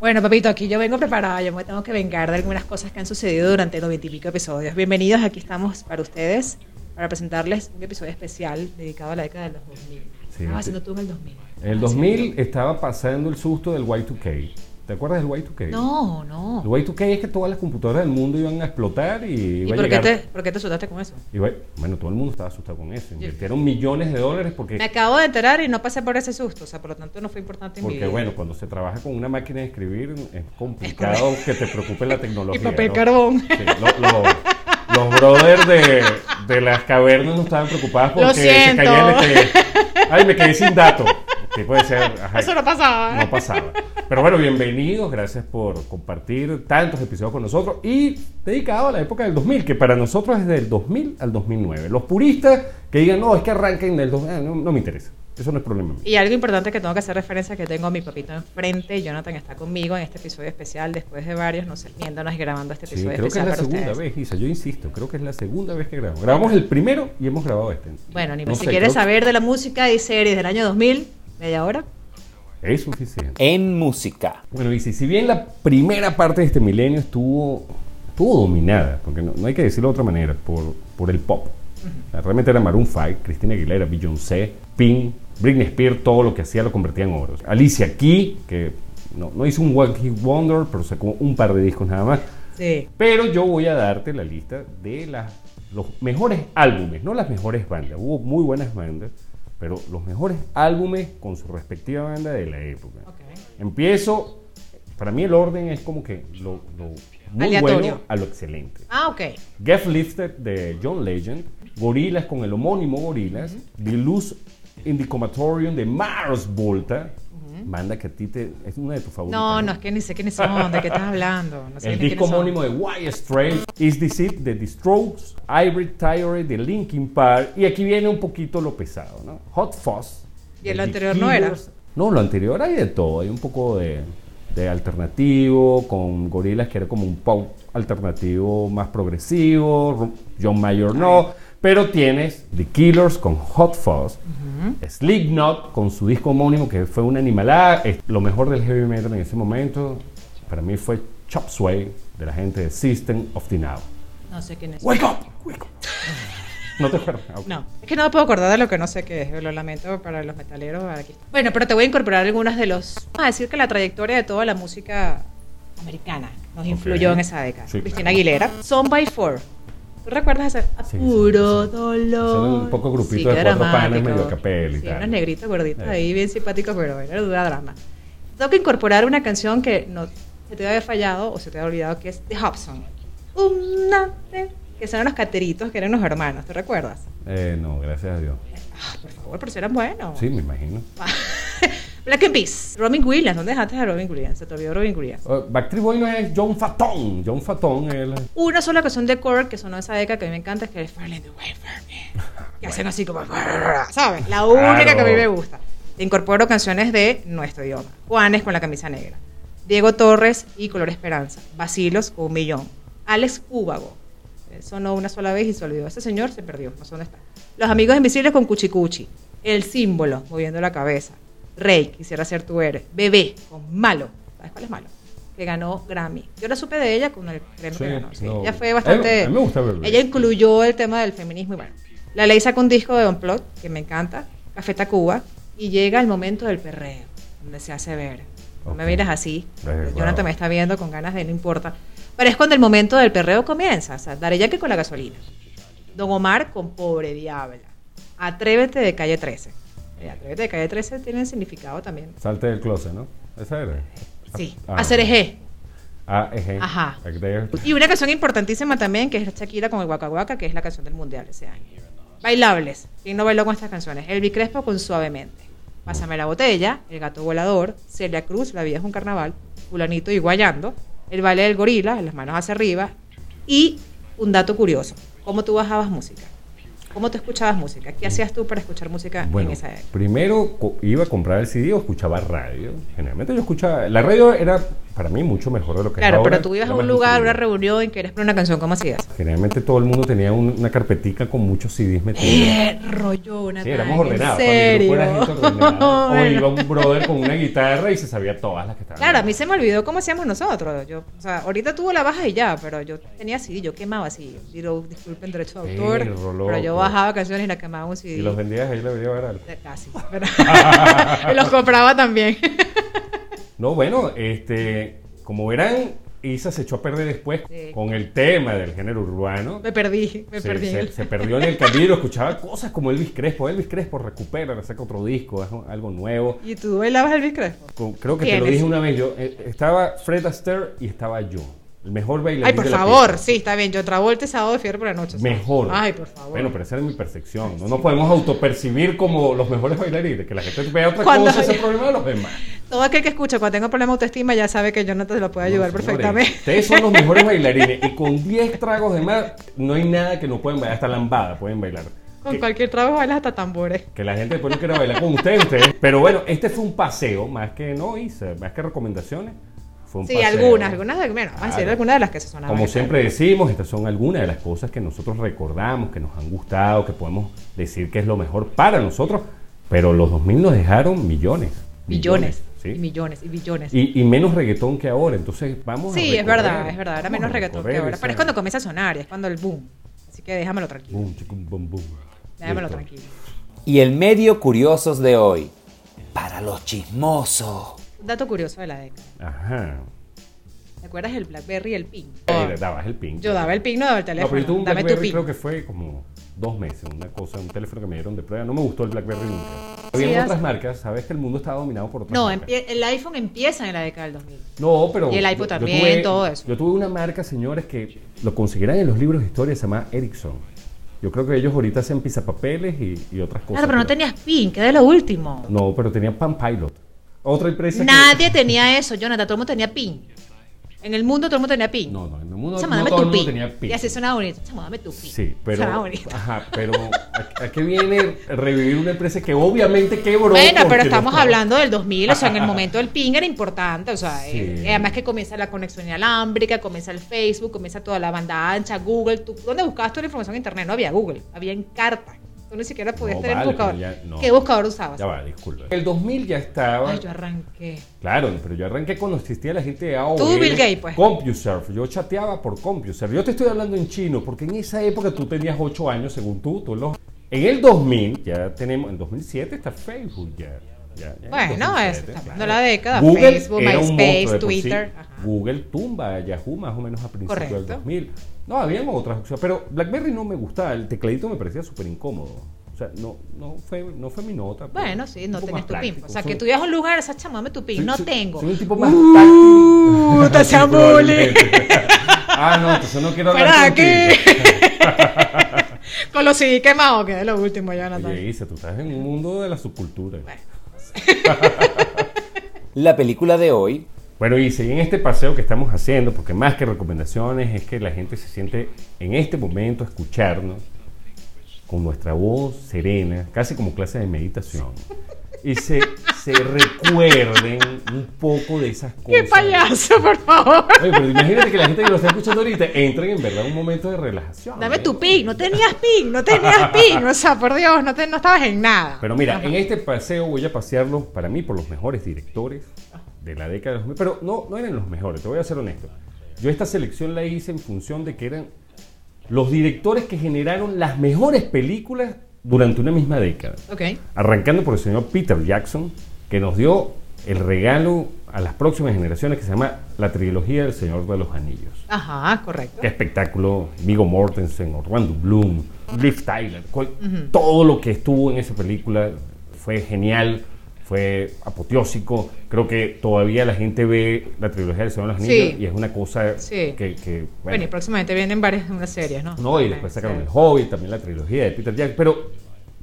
Bueno, papito, aquí yo vengo preparada, yo me tengo que vengar de algunas cosas que han sucedido durante los veintipico episodios. Bienvenidos, aquí estamos para ustedes, para presentarles un episodio especial dedicado a la década de los 2000. Sí, ah, sí. haciendo tú en el 2000. En el 2000 estaba pasando el susto del Y2K. ¿Te acuerdas del Y2K? No, no. El Y2K es que todas las computadoras del mundo iban a explotar y ¿Y iba a por qué, llegar... te, por qué te asustaste con eso? iba- bueno, todo el mundo estaba asustado con eso. Invirtieron millones de dólares porque... Me acabo de enterar y no pasé por ese susto, o sea, por lo tanto no fue importante en mi Porque vida. bueno, cuando se trabaja con una máquina de escribir es complicado que te preocupe la tecnología. Y papel ¿no? carbón. Sí, lo- lo- los brothers de, de las cavernas no estaban preocupados porque se siento. caía el Ay, me quedé sin datos. Que puede ser. ajá. Eso no pasaba. ¿eh? No pasaba. Pero bueno, bienvenidos, gracias por compartir tantos episodios con nosotros y dedicado a la época del 2000, que para nosotros es del 2000 al 2009. Los puristas que digan, no, es que arranquen del 2000, ah, no, no me interesa. Eso no es problema. Y algo importante que tengo que hacer referencia que tengo a mi papito enfrente, Jonathan está conmigo en este episodio especial después de varios, no sé, viéndonos y grabando este Sí, episodio creo que es especial la segunda ustedes. vez, Isa. Yo insisto, creo que es la segunda vez que grabamos. Grabamos el primero y hemos grabado este. Bueno, ni No si sé, quieres creo saber de la música y series del año 2000, media hora. Es suficiente. En música. Bueno, y si, si bien la primera parte de este milenio estuvo, estuvo dominada, porque no, no hay que decirlo de otra manera, por, por el pop. O sea, realmente era Maroon 5, Cristina Aguilera, Beyoncé, Pink, Britney Spears, todo lo que hacía lo convertía en oro. Alicia Key, que no, no hizo un One Hit Wonder, pero sacó un par de discos nada más. Sí. Pero yo voy a darte la lista de las, los mejores álbumes, no las mejores bandas. Hubo muy buenas bandas, pero los mejores álbumes con su respectiva banda de la época. Ok. Empiezo, para mí el orden es como que lo, lo muy Aleatorio. bueno a lo excelente. Ah, ok. Get Lifted de John Legend, Gorillaz con el homónimo Gorillaz, The Luz in the Comatorium de Mars Volta, banda que a ti te, es una de tus favoritas. No, no, es que ni sé quiénes son, de qué estás hablando. No sé El disco homónimo de White Straight, Is This It de The Strokes, Hybrid Theory de Linkin Park, y aquí viene un poquito lo pesado, ¿no? Hot Fuzz. ¿Y el anterior no era? No, lo anterior hay de todo, hay un poco de, de alternativo, con Gorillaz que era como un pop alternativo más progresivo, John Mayer no, pero tienes The Killers con Hot Fuzz, Slipknot con su disco homónimo que fue una animalada, es lo mejor del heavy metal en ese momento, para mí fue Chop Sway de la gente de System of the Now. No sé quiénes son. Wake up, wake up. ¿No te acuerdas? Ah, ok. No, es que no me puedo acordar de lo que no sé qué es, lo lamento para los metaleros. Aquí. Bueno, pero te voy a incorporar algunas de los... Vamos a decir que la trayectoria de toda la música americana nos influyó Ok. en esa década. Sí, Cristina claro. Aguilera, Son by Four. ¿Tú recuerdas ese? A Sí, puro sí, sí. dolor. Son un poco grupito de cuatro panes dramático. medio a capela y sí, tal. unos negritos gorditos Eh. ahí bien simpáticos, pero era dura drama. Tengo que incorporar una canción que no se te debe haber fallado o se te había olvidado, que es The Hobson. Una de- que son los cateritos, que eran los hermanos, ¿te recuerdas? Eh, no, gracias a Dios. Ah, por favor, pero si eran buenos. Sí, me imagino. Black and Peace. Robin Williams. ¿Dónde dejaste a Robin Williams? Se te olvidó Robin Williams. Uh, Backstreet Boy no es John Fatón. John Fatón es el... Una sola canción de Core que sonó esa década que a mí me encanta es que es Falling the Way for Me. Que hacen así como... ¿Sabes? La única que a mí me gusta. Incorporo canciones de nuestro idioma. Juanes con la camisa negra. Diego Torres y Color Esperanza. Basilos con un millón. Alex Úbago. Él Sonó una sola vez y se olvidó. Ese señor se perdió. No sé dónde está. Los Amigos Invisibles con Cuchicuchi. El símbolo moviendo la cabeza. Rey, quisiera ser tu héroe. Bebé con Malo. ¿Sabes cuál es Malo? Que ganó Grammy. Yo la supe de ella con el premio Sí, que ganó. sí. no. Ella fue bastante. a mí me gusta Bebé. Ella incluyó el tema del feminismo y bueno. La ley saca un disco de Unplugged que me encanta. Café Tacuba. Y llega el momento del perreo, donde se hace ver. No me miras así. Jonathan wow. me está viendo con ganas de no importa. Pero es cuando el momento del perreo comienza. O sea, Daré ya que con la gasolina. Don Omar con Pobre Diabla. Atrévete de calle 13. Atrévete de calle 13 tiene significado también. Salte del closet, ¿no? Esa era. Sí. Ah, Hacer eje. Ah, ejé. Ajá. Y una canción importantísima también, que es Shakira con el Waka Waka, que es la canción del mundial ese año. Bailables. ¿Quién no bailó con estas canciones? Elvi Crespo con Suavemente. Pásame la botella, El gato volador, Celia Cruz, La vida es un carnaval, fulanito y guayando, el baile del gorila, las manos hacia arriba, y un dato curioso, ¿cómo tú bajabas música? ¿Cómo te escuchabas música? ¿Qué hacías tú para escuchar música Bueno, en esa época? primero iba a comprar el CD o escuchaba radio. Generalmente yo escuchaba. La radio era para mí mucho mejor de lo que es Claro, ahora. pero tú ibas a Era un lugar, una reunión y querías poner una canción, ¿cómo hacías? Generalmente todo el mundo tenía un- una carpetica con muchos CDs metidos. Eh, rollo, Nathan, Sí, éramos ordenados. ¿En serio? era ordenada. O iba un brother con una guitarra y se sabía todas las que estaban. Claro, a mí se me olvidó cómo hacíamos nosotros. Yo, o sea, ahorita tuvo la baja y ya, pero yo tenía CD, yo quemaba CD. Digo, disculpen derecho de autor, pero yo bajaba canciones y la quemaba un CD. Y los vendías ahí la vendía barato. Eh, Casi, pero y los compraba también. No, bueno, este, como verán, Isa se echó a perder después Sí. con el tema del género urbano. me perdí, me se, perdí. se- perdió en el camino, escuchaba cosas como Elvis Crespo. Elvis Crespo recupera, saca otro disco, es algo nuevo. ¿Y tú bailabas el Crespo? Con- creo que te lo dije una vez. Yo eh, estaba Fred Astaire y estaba yo, el mejor bailarín. Ay, por de la favor, sí, está bien. Yo Travolta sábado de fiebre por la noche. ¿sabes? Mejor. Ay, por favor. Bueno, pero esa es mi percepción. No nos podemos autopercibir como los mejores bailarines. Que la gente vea otra Cuando- cosa, ese problema de los demás. Todo aquel que escucha cuando tenga problema de autoestima ya sabe que Jonathan se lo puede ayudar No, perfectamente. Ustedes son los mejores bailarines y con 10 tragos de más no hay nada que no pueden bailar, hasta lambada pueden bailar. Con Que, cualquier trabajo bailas hasta tambores. que la gente después no quiera bailar con ustedes, ustedes. Pero bueno, este fue un paseo, más que no hice, más que recomendaciones. Fue un Sí, paseo. algunas, algunas de, bueno, vamos a decir Claro. algunas de las que se sonaban. Como siempre decimos, estas son algunas de las cosas que nosotros recordamos, que nos han gustado, que podemos decir que es lo mejor para nosotros, pero los 2000 nos dejaron millones. Billones. ¿Sí? Y millones, y billones. Y, y menos reggaetón que ahora, entonces vamos a sí, es verdad, es verdad. Era vamos menos a reggaetón que ahora. Pero es cuando comienza a sonar es cuando el boom. Así que déjamelo tranquilo. Boom, chicum, boom, boom. Déjamelo Listo. tranquilo. Y el medio curiosos de hoy. Para los chismosos. Un dato curioso de la década. Ajá. ¿Te acuerdas del Blackberry y el pin? Ahí dabas el ping. Yo daba el pin, no daba el No, teléfono. pero yo tuve un Dame tu Blackberry pin. creo que fue como dos meses, una cosa, un teléfono que me dieron de prueba. No me gustó el Blackberry nunca. Había Sí, otras marcas, sabes que el mundo estaba dominado por otras No, marcas. el iPhone empieza en la década del 2000. No, pero. Y el iPod también, tuve- todo eso. Yo tuve una marca, señores, que lo conseguirán en los libros de historia, se llama Ericsson. Yo creo que ellos ahorita hacen pizapapeles y, y otras cosas. Claro, pero no tenías pin, que era lo último. No, pero tenían Pan Pilot. Otra empresa. que- Nadie tenía eso, Jonathan. Todo el mundo tenía pin. En el mundo todo el mundo tenía pin. No, no, el mundo Chamo, no dame todo el tu mundo pin. tenía pin. Y así sonaba bonito. Chamo, dame tu pin. Sí, pero. Sonaba bonito. Ajá, pero ¿a, a qué viene revivir una empresa que obviamente quebró? Bueno, pero estamos hablando del 2000, o sea, en el momento del ping era importante, o sea, Sí. eh, además que comienza la conexión inalámbrica, comienza el Facebook, comienza toda la banda ancha, Google, tú, ¿dónde buscabas toda la información en internet? No había Google, había en carta. Tú ni siquiera podías No, tener vale, buscador. pero ya no. ¿Qué buscador usabas? Ya va, disculpa. El 2000 ya estaba. Ay, yo arranqué. Claro, pero yo arranqué cuando existía la gente de AOL. Tú, Bill Gates, pues. CompuServe. Yo chateaba por CompuServe. Yo te estoy hablando en chino, porque en esa época tú tenías 8 años, según tú. tú los... En el 2000, ya tenemos. En 2007 está Facebook ya. ya, ya en Bueno, 2007, es- está hablando la década, Facebook, era un MySpace, sí. Twitter, ajá. Google tumba a Yahoo más o menos a principios del Correcto. 2000. No, habían otras opciones, pero BlackBerry no me gustaba. El tecladito me parecía súper incómodo. O sea, no, no, fue, no fue mi nota. Bueno, sí, no más tu pin. O sea, Soy- que tú ibas a un lugar, esa chamo, dame tu pin. soy- no soy- tengo. Soy un tipo más Uh, táctil. ah, no, entonces no quiero hablar de aquí. Con los CD quemados, que es lo último, Jonathan. Oye, Isa, tú estás en un mundo de la subcultura. La película de hoy. Bueno, y en este paseo que estamos haciendo, porque más que recomendaciones, es que la gente se siente en este momento a escucharnos con nuestra voz serena, casi como clase de meditación. Y se, se recuerden un poco de esas cosas. ¡Qué payaso, por favor! Oye, pero imagínate que la gente que lo está escuchando ahorita entren en verdad un momento de relajación. Dame ¿eh? tu pin, no tenías pin, no tenías pin, o sea, por Dios, no, te, no estabas en nada. Pero mira, en este paseo voy a pasearlo para mí por los mejores directores de la década de los 2000, pero no, no eran los mejores, te voy a ser honesto. Yo esta selección la hice en función de que eran los directores que generaron las mejores películas durante una misma década. Ok. Arrancando por el señor Peter Jackson, que nos dio el regalo a las próximas generaciones que se llama la trilogía del Señor de los Anillos. Ajá, correcto. Qué espectáculo. Vigo Mortensen, Orlando Bloom, Liv Tyler. cual- Todo lo que estuvo en esa película fue genial, fue apoteósico. Creo que todavía la gente ve la trilogía del Señor de los Anillos Sí. y es una cosa Sí. que, que, Bueno, bueno, y próximamente vienen varias unas series, ¿no? no, y después sacaron El Hobbit, también la trilogía de Peter Jackson. Pero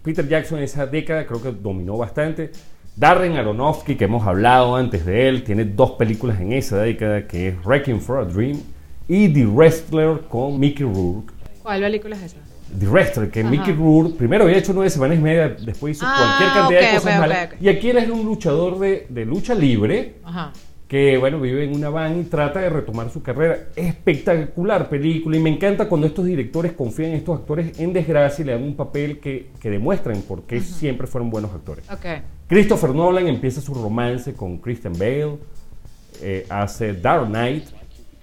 Peter Jackson en esa década creo que dominó bastante. Darren Aronofsky, que hemos hablado antes de él, tiene dos películas en esa década, que es Wrecking for a Dream y The Wrestler con Mickey Rourke. ¿Cuál película es esa? Wrestler, que Ajá. Mickey Rourke primero había hecho nueve semanas y media, después hizo Ah, cualquier cantidad de ok, cosas ok, malas. ok, ok. Y aquí él es un luchador de, de lucha libre, Ajá. que bueno, vive en una van y trata de retomar su carrera. Espectacular película y me encanta cuando estos directores confían en estos actores en desgracia y le dan un papel que, que demuestran por qué siempre fueron buenos actores. Ok. Christopher Nolan empieza su romance con Christian Bale, eh, hace Dark Knight,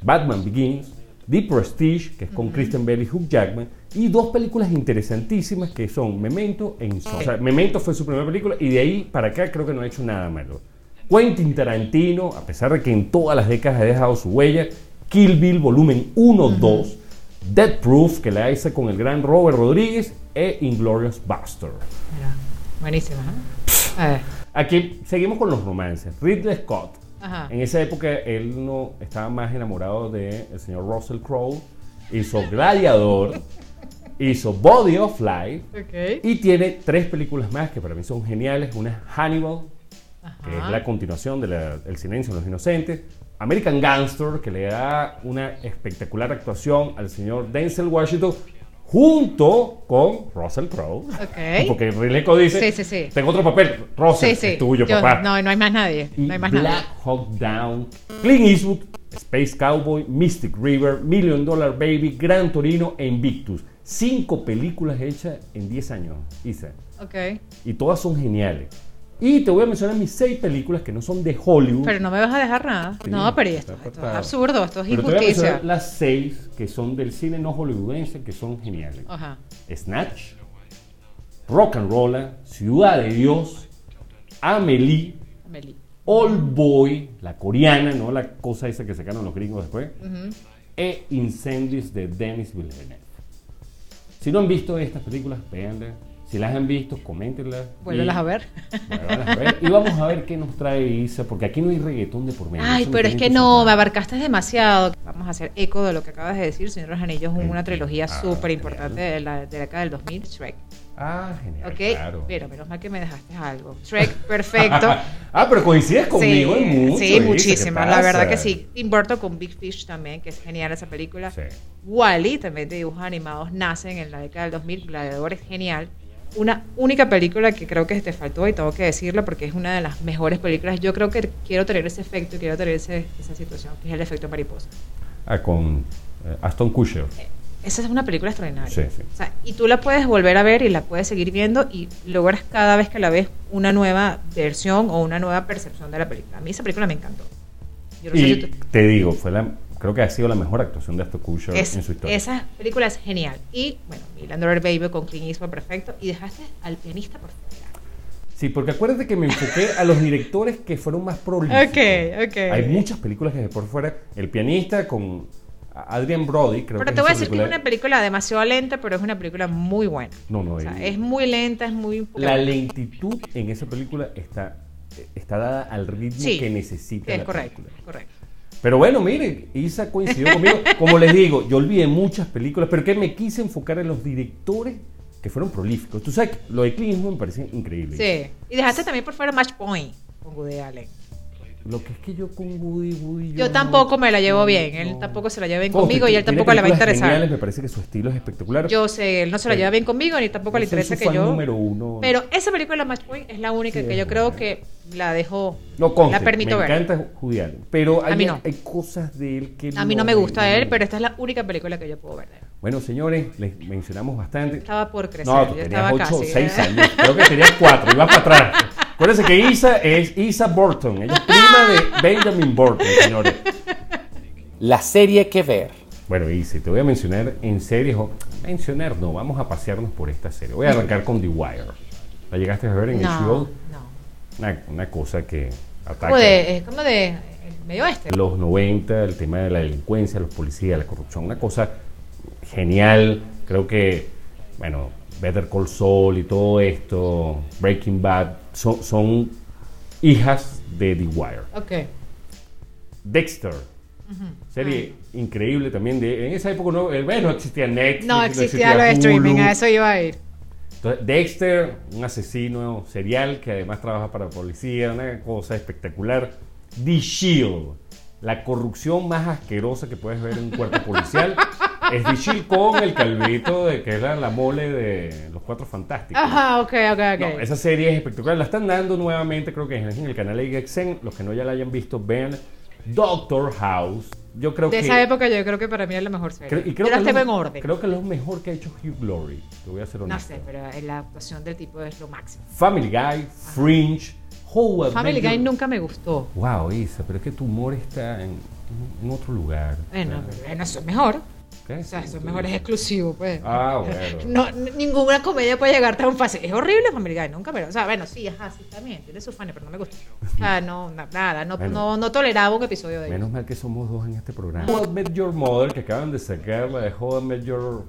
Batman Begins, The Prestige, que es con Christian Bale y Hugh Jackman, y dos películas interesantísimas que son Memento e Insomnia. O sea, Memento fue su primera película y de ahí para acá creo que no ha hecho nada malo. Quentin Tarantino, a pesar de que en todas las décadas ha dejado su huella, Kill Bill volumen 1, 2, Dead Proof, que la hizo con el gran Robert Rodríguez, e Inglorious Buster. Mira. Buenísima, ¿eh? Aquí seguimos con los romances. Ridley Scott. Ajá. En esa época él no estaba más enamorado del señor Russell Crowe. Hizo Gladiador. hizo Body of Life. Ok. Y tiene tres películas más que para mí son geniales. Una es Hannibal, que es la continuación de la- El silencio de los inocentes. American Gangster, que le da una espectacular actuación al señor Denzel Washington junto con Russell Crowe. Ok. Porque Ridley Scott dice, Sí, sí, sí. tengo otro papel, Russell, es tuyo, Yo- papá. No, no hay más nadie. Y No hay más Black nadie. Hawk Down, Clint Eastwood, Space Cowboy, Mystic River, Million Dollar Baby, Gran Torino e Invictus. Cinco películas hechas en 10 años, Isa. Ok. Y todas son geniales. Y te voy a mencionar mis seis películas que no son de Hollywood. Pero no me vas a dejar nada. Sí, no, pero esto, esto es absurdo, esto es Pero te voy a injusticia. mencionar las seis que son del cine no hollywoodense, que son geniales. Ajá. Snatch, Rock and Rolla, Ciudad de Dios, Amelie, Amelie. Old Boy, la coreana, no la cosa esa que sacaron los gringos después, e Incendies de Denis Villeneuve. Si no han visto estas películas, véanlas. Si las han visto, coméntenlas. Vuélvelas y- a ver. Vuélvelas a ver. Y vamos a ver qué nos trae Isa, porque aquí no hay reggaetón de por medio. Ay, eso pero es que no, me abarcaste demasiado. Vamos a hacer eco de lo que acabas de decir. Señor de los Anillos es una trilogía Ah, súper importante de la, década del 2000, Shrek. Ah, genial. ¿Ok? Claro. Pero menos mal que me dejaste algo. Shrek, perfecto. ah, pero coincides conmigo sí, en mucho. sí, Isa, ¿qué muchísimo. La verdad que sí. Tim Burton con Big Fish también, que es genial esa película. Sí. Wally, también de dibujos animados, nacen en la década del 2000. Gladiador es genial. Una única película que creo que te faltó y tengo que decirlo porque es una de las mejores películas. Yo creo que quiero tener ese efecto, quiero tener ese- esa situación, que es el efecto mariposa. Ah, con eh, Aston Kutcher. Esa es una película extraordinaria. Sí, sí. O sea, y tú la puedes volver a ver y la puedes seguir viendo y logras cada vez que la ves una nueva versión o una nueva percepción de la película. A mí esa película me encantó. Yo no sé Y tú- te digo, fue la, creo que ha sido la mejor actuación de Aston Kutcher es- en su historia. esa película es genial. Y bueno, Dollar Baby con Clint Eastwood perfecto. Y dejaste al pianista por fuera. Sí, porque acuérdate que me enfoqué a los directores que fueron más prolíficos. Ok, ok. Hay muchas películas que de por fuera. El pianista con Adrian Brody, creo Pero que te voy a decir que es una película demasiado lenta, pero es una película muy buena. No, no, O sea, es muy lenta, es muy... La lentitud en esa película está, está dada al ritmo Sí, que necesita es la correcto, película. correcto. Pero bueno, mire, Isa coincidió conmigo. Como les digo, yo olvidé muchas películas, pero que me quise enfocar en los directores que fueron prolíficos. Tú sabes, lo de Clint me parece increíble. Sí. Y dejaste también por fuera Match Point con Woody Allen. Lo que es que yo con Woody, Woody Yo no- tampoco me la llevo no, bien. Él no. tampoco se la lleva bien Conste, conmigo y él tampoco le va a interesar. geniales, me parece que su estilo es espectacular. Yo sé, él no se la lleva bien conmigo ni tampoco le Yo interesa que yo. número uno. Pero esa película Match Point es la única Sí, que yo creo que la dejo. no conste, la permito me ver. encanta Woody Allen, pero hay, A mí no. hay cosas de él que A mí no me gusta él, pero esta es la única película que yo puedo ver de él. Bueno, señores, les mencionamos bastante. Estaba por crecer, No, tú yo tenías estaba 8 casi. 6 años. Creo que tenías 4. Ibas para atrás. Acuérdense que Isa es Isa Burton. Ella es prima de Benjamin Burton, señores. La serie que ver. Bueno, Isa, te voy a mencionar en series. o- Mencionar, no, vamos a pasearnos por esta serie. Voy a arrancar con The Wire. ¿La llegaste a ver en No, HBO? no. Una, una cosa que ataca. Como de, es como de el medio oeste. los 90, el tema de la delincuencia, los policías, la corrupción, una cosa genial. Creo que, bueno, Better Call Saul y todo esto, Breaking Bad, son, son hijas de The Wire. Ok. Dexter, serie increíble también. De, en esa época no, eh, bueno, no existía Netflix, No existía lo de streaming, a eso iba a ir. Entonces, Dexter, un asesino serial que además trabaja para la policía, una cosa espectacular. The Shield, la corrupción más asquerosa que puedes ver en un cuerpo policial. es Shield con el calvito de que era la mole de los cuatro fantásticos. Ajá, ok, ok, ok. No, esa serie es espectacular. La están dando nuevamente, creo que es en el canal de XN. Los que no ya la hayan visto, vean Doctor House. Yo creo de que. esa época yo creo que para mí es la mejor serie. creo- y creo yo que tengo en orden. Creo que es lo mejor que ha hecho Hugh Glory. Te voy a ser no honesto. sé, pero la actuación del tipo es lo máximo. Family Guy, Fringe, How I Family Guy nunca me gustó. Wow, Isa, pero es que tu humor está en, en otro lugar. Bueno, bueno, eso es mejor. ¿Qué? O sea, eso es mejor, es exclusivo, pues. Ah, bueno. No, ninguna comedia puede llegar tan fácil. Es horrible Family Guy, nunca me... O sea, bueno, sí, ajá, sí, también. Tiene sus fans, pero no me gusta. O sea, no, na- nada, no, Bueno. no, no toleraba un episodio de ellos. Menos mal que somos dos en este programa. How I Met Your Mother, que acaban de sacar la de How I Met Your.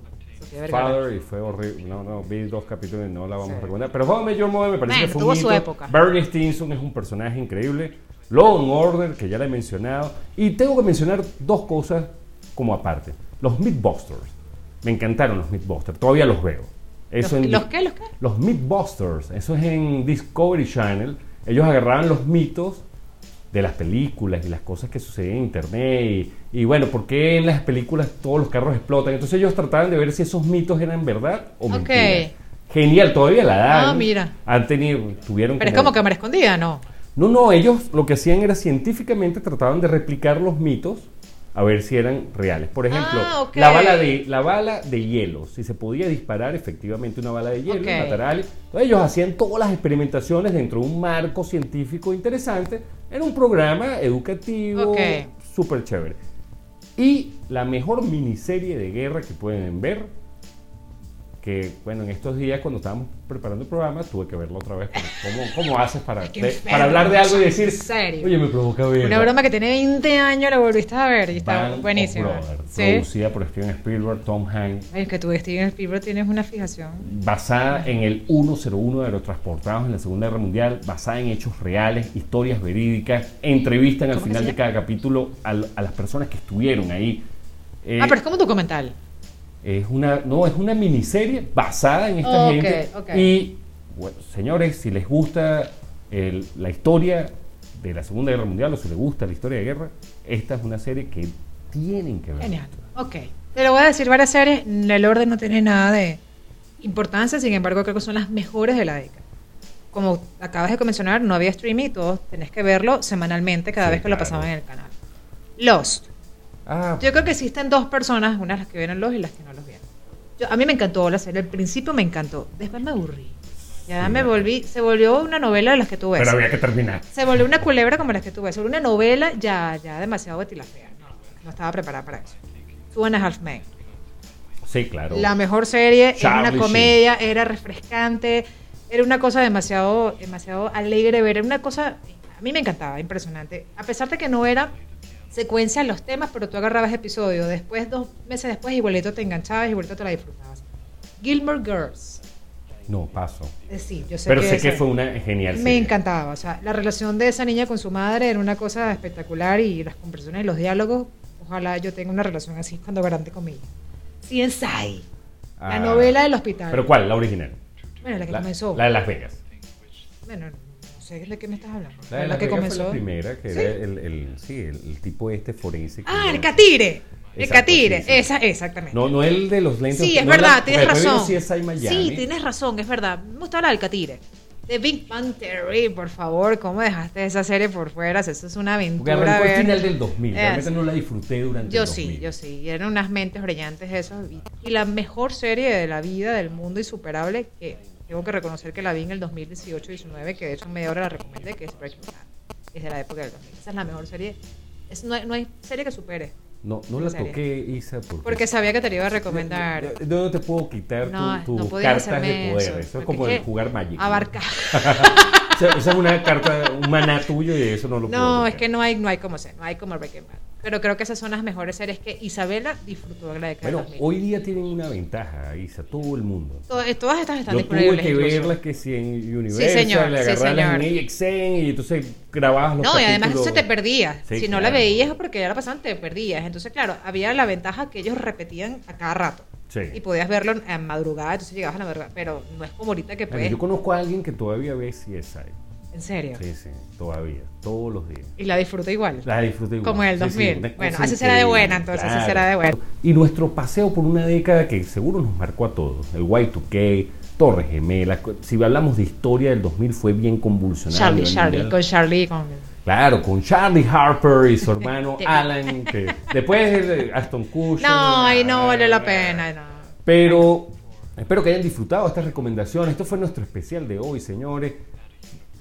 Father y fue horrible. No, no, vi dos capítulos y no la vamos Sí. a recomendar. Pero How I Met Your Mother me parece Bueno, que fue tuvo un su hito. época. Bernie Stinson es un personaje increíble. Law and Order, que ya la he mencionado. Y tengo que mencionar dos cosas como aparte. Los Mythbusters. Me encantaron los Mythbusters. Todavía los veo. Eso ¿Los, en- ¿Los qué? ¿Los qué? Los Mythbusters, eso es en Discovery Channel. Ellos agarraban los mitos de las películas y las cosas que sucedían en internet y, y bueno, ¿por qué en las películas todos los carros explotan? Entonces ellos trataban de ver si esos mitos eran verdad o Ok. mentira. Genial, todavía la dan. Ah, mira. Han tenido, tuvieron Pero es como cámara escondida, ¿no? No, no, ellos lo que hacían era científicamente trataban de replicar los mitos a ver si eran reales. Por ejemplo, Ah, ok. la, bala de, la bala de hielo, si se podía disparar efectivamente una bala de hielo, Ok. matar a alguien. Entonces ellos hacían todas las experimentaciones dentro de un marco científico interesante. Era un programa educativo Ok. súper chévere. Y la mejor miniserie de guerra que pueden ver, que bueno, en estos días cuando estábamos preparando el programa tuve que verlo otra vez. ¿Cómo, cómo haces para, Qué de- enfermo, para hablar de algo y decir, serio. oye, me provoca ver? Una broma que tiene 20 años la volviste a ver y está buenísima. Sí. Producida por Steven Spielberg, Tom Hanks, Ay, es que tú, Steven Spielberg, tienes una fijación. basada en el 101 de aerotransportados en la Segunda Guerra Mundial, basada en hechos reales, historias verídicas, entrevistan al ¿Cómo que final de cada capítulo al- a, las personas que estuvieron ahí. Eh, ah, pero es como un documental. Es una, no, es una miniserie basada en esta Ok, gente. Y, bueno, señores, si les gusta el- la historia de la Segunda Guerra Mundial o si les gusta la historia de guerra, esta es una serie que tienen que ver. Genial. Ok. Te lo voy a decir varias series. El orden no tiene nada de importancia, sin embargo, creo que son las mejores de la década. Como acabas de mencionar, no había streaming, todos tenés que verlo semanalmente cada Sí, vez que lo pasaban en el canal. Lost. Ah, Yo creo que existen dos personas, unas las que vieron Lost y las que no. Yo, a mí me encantó la serie, al principio me encantó, después me aburrí. Ya me volví, se volvió una novela de las que tú ves. pero había que terminar. Se volvió una culebra como las que tú ves. Volvió una novela ya, ya demasiado Betty la Fea. No, no estaba preparada para eso. Two and a Half Men. Sí, claro. La mejor serie, era Charlie una comedia, era refrescante, era una cosa demasiado, demasiado alegre ver, era una cosa, a mí me encantaba, impresionante. A pesar de que no era secuencia en los temas, pero tú agarrabas episodio, después, dos meses después, igualito te enganchabas, igualito te la disfrutabas. Gilmore Girls. No, paso. Eh, sí, yo sé Pero que sé que fue una genial me serie. encantaba, o sea, la relación de esa niña con su madre era una cosa espectacular y las conversaciones y los diálogos, ojalá yo tenga una relación así cuando grande con mi hija. CSI, la Ah, novela del hospital. ¿Pero cuál? La original. bueno, la que La, comenzó. la de Las Vegas. Bueno, no sé de qué me estás hablando. La de La, Las que comenzó. fue la primera, que ¿Sí? era el, el- sí, el, el tipo este forense. Ah, el catire. El Exacto, catire, sí, sí. esa, exactamente. No, no el de los lentes. sí, es no verdad, la- tienes porque razón. Sí, tienes razón, es verdad. Me gusta hablar del catire. De Big Bang Theory, por favor, ¿cómo dejaste esa serie por fuera? Eso es una Porque aventura. arrancó al final del 2000. Es. Realmente no la disfruté durante Yo el sí, 2000. yo sí. Eran unas mentes brillantes esos. Y, y la mejor serie de la vida, del mundo insuperable, que tengo que reconocer que la vi en el 2018-19, que de hecho en media hora la recomendé, que es Breaking Bad. Es de la época del 2000. Esa es la mejor serie. Es, no, hay, no hay serie que supere. No, no la ¿En serio? toqué, Isa, porque... Porque sabía que te lo iba a recomendar. Yo- yo no te puedo quitar tu- No, tus no cartas de poder. eso, Eso, es como el jugar Magic. ¿no? Abarca. Sea, esa es una carta, un maná tuyo y eso no lo puedo No, es que no hay, no hay como ser, no hay como Breaking Bad. Pero creo que esas son las mejores series que Isabela disfrutó de la década Bueno, del 2000. hoy día tienen una ventaja, Isa, todo el mundo. Eh, Todas estas están Yo tuve disponibles. que incluso. verlas que si en Universal, señor, le sí, agarrabas en señor. AXN y entonces grababas los No, y además eso capítulos. se te perdía. Sí, si no la claro. veías porque ya la pasaban, te perdías. Entonces, claro, había la ventaja que ellos repetían a cada rato. Sí. Y podías verlo en madrugada, entonces llegabas a la madrugada. Pero no es como ahorita que Bueno, puedes. yo conozco a alguien que todavía ve CSI. En serio. Sí, sí, todavía, todos los días. Y la disfruta igual. La disfruto igual. Como en el Sí, sí, 2000. una Bueno, así será de buena, entonces, así será de buena. Y nuestro paseo por una década que seguro nos marcó a todos. El Y2K, Torres Gemelas. Si hablamos de historia del 2000 fue bien convulsionado. Charlie, Charlie, con Charlie, con. Claro, con Charlie Harper y su hermano. Alan. Que después de Aston Kutcher. No, y no vale la pena. No. Pero espero que hayan disfrutado estas recomendaciones. Esto fue nuestro especial de hoy, señores.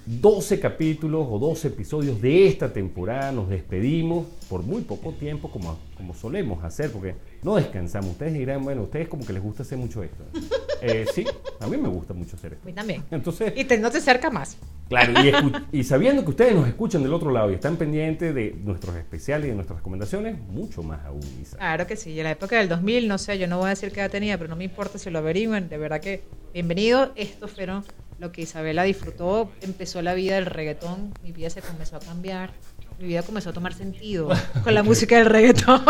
12 capítulos o 12 episodios de esta temporada. Nos despedimos por muy poco tiempo, como, como solemos hacer, porque no descansamos. Ustedes dirán, bueno, ustedes como que les gusta hacer mucho esto. Eh, sí, a mí me gusta mucho hacer A esto. mí también. Entonces, Y te, no te acerca más. Claro, y, sabiendo que ustedes nos escuchan del otro lado y están pendientes de nuestros especiales y de nuestras recomendaciones, mucho más aún, Isa. Claro que sí. Y en la época del 2000, no sé, yo no voy a decir qué edad tenía, pero no me importa si lo averigüen. De verdad que bienvenido. Estos fueron lo que Isabela disfrutó. Empezó la vida del reggaetón. Mi vida se comenzó a cambiar. Mi vida comenzó a tomar sentido con la música del reggaetón.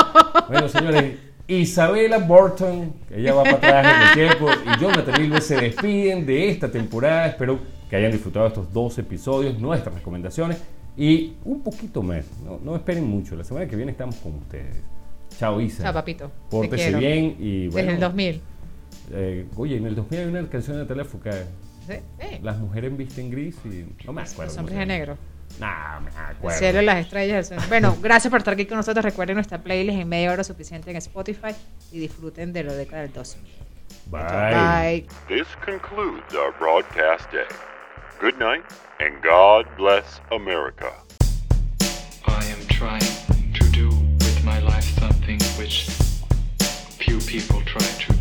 Bueno, señores, Isabela Burton, que ella va para atrás en el tiempo, y Jonathan Lilve se despiden de esta temporada. Espero que hayan disfrutado estos dos episodios, nuestras recomendaciones y un poquito más. No, no esperen mucho, la semana que viene estamos con ustedes. Chao, Isa. Chao, papito. Te Pórtese bien y bueno. Desde el 2000. eh, oye, en el 2000 hay una canción de teléfono que ¿Sí? Eh, las mujeres visten gris y no me acuerdo. Los hombres de negro. Nah, me El acuerdo. cielo, las estrellas. Bueno, gracias por estar aquí con nosotros. Recuerden nuestra playlist en media hora suficiente en Spotify y disfruten de lo década del 2000. Bye. Bye. This concludes our broadcast day. Good night, and God bless America. I am trying to do with my life something which few people try to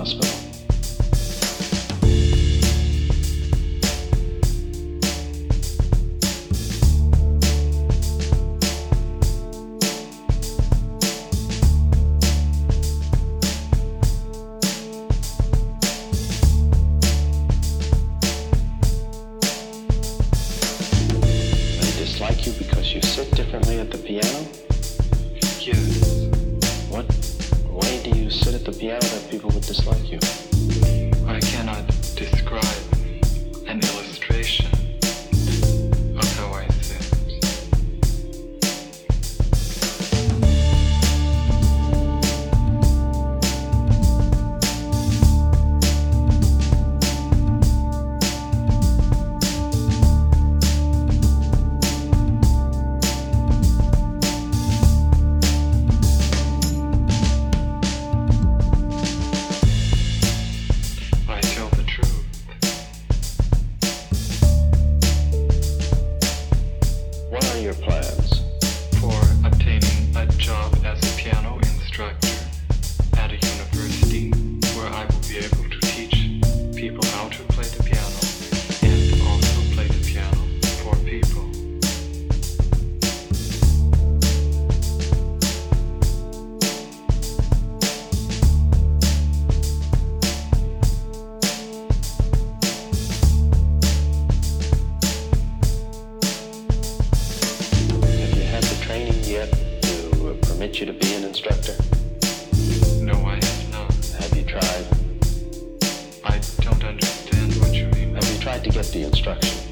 hospital? Be an instructor? No, I have not. Have you tried? I don't understand what you mean. Have you tried to get the instruction?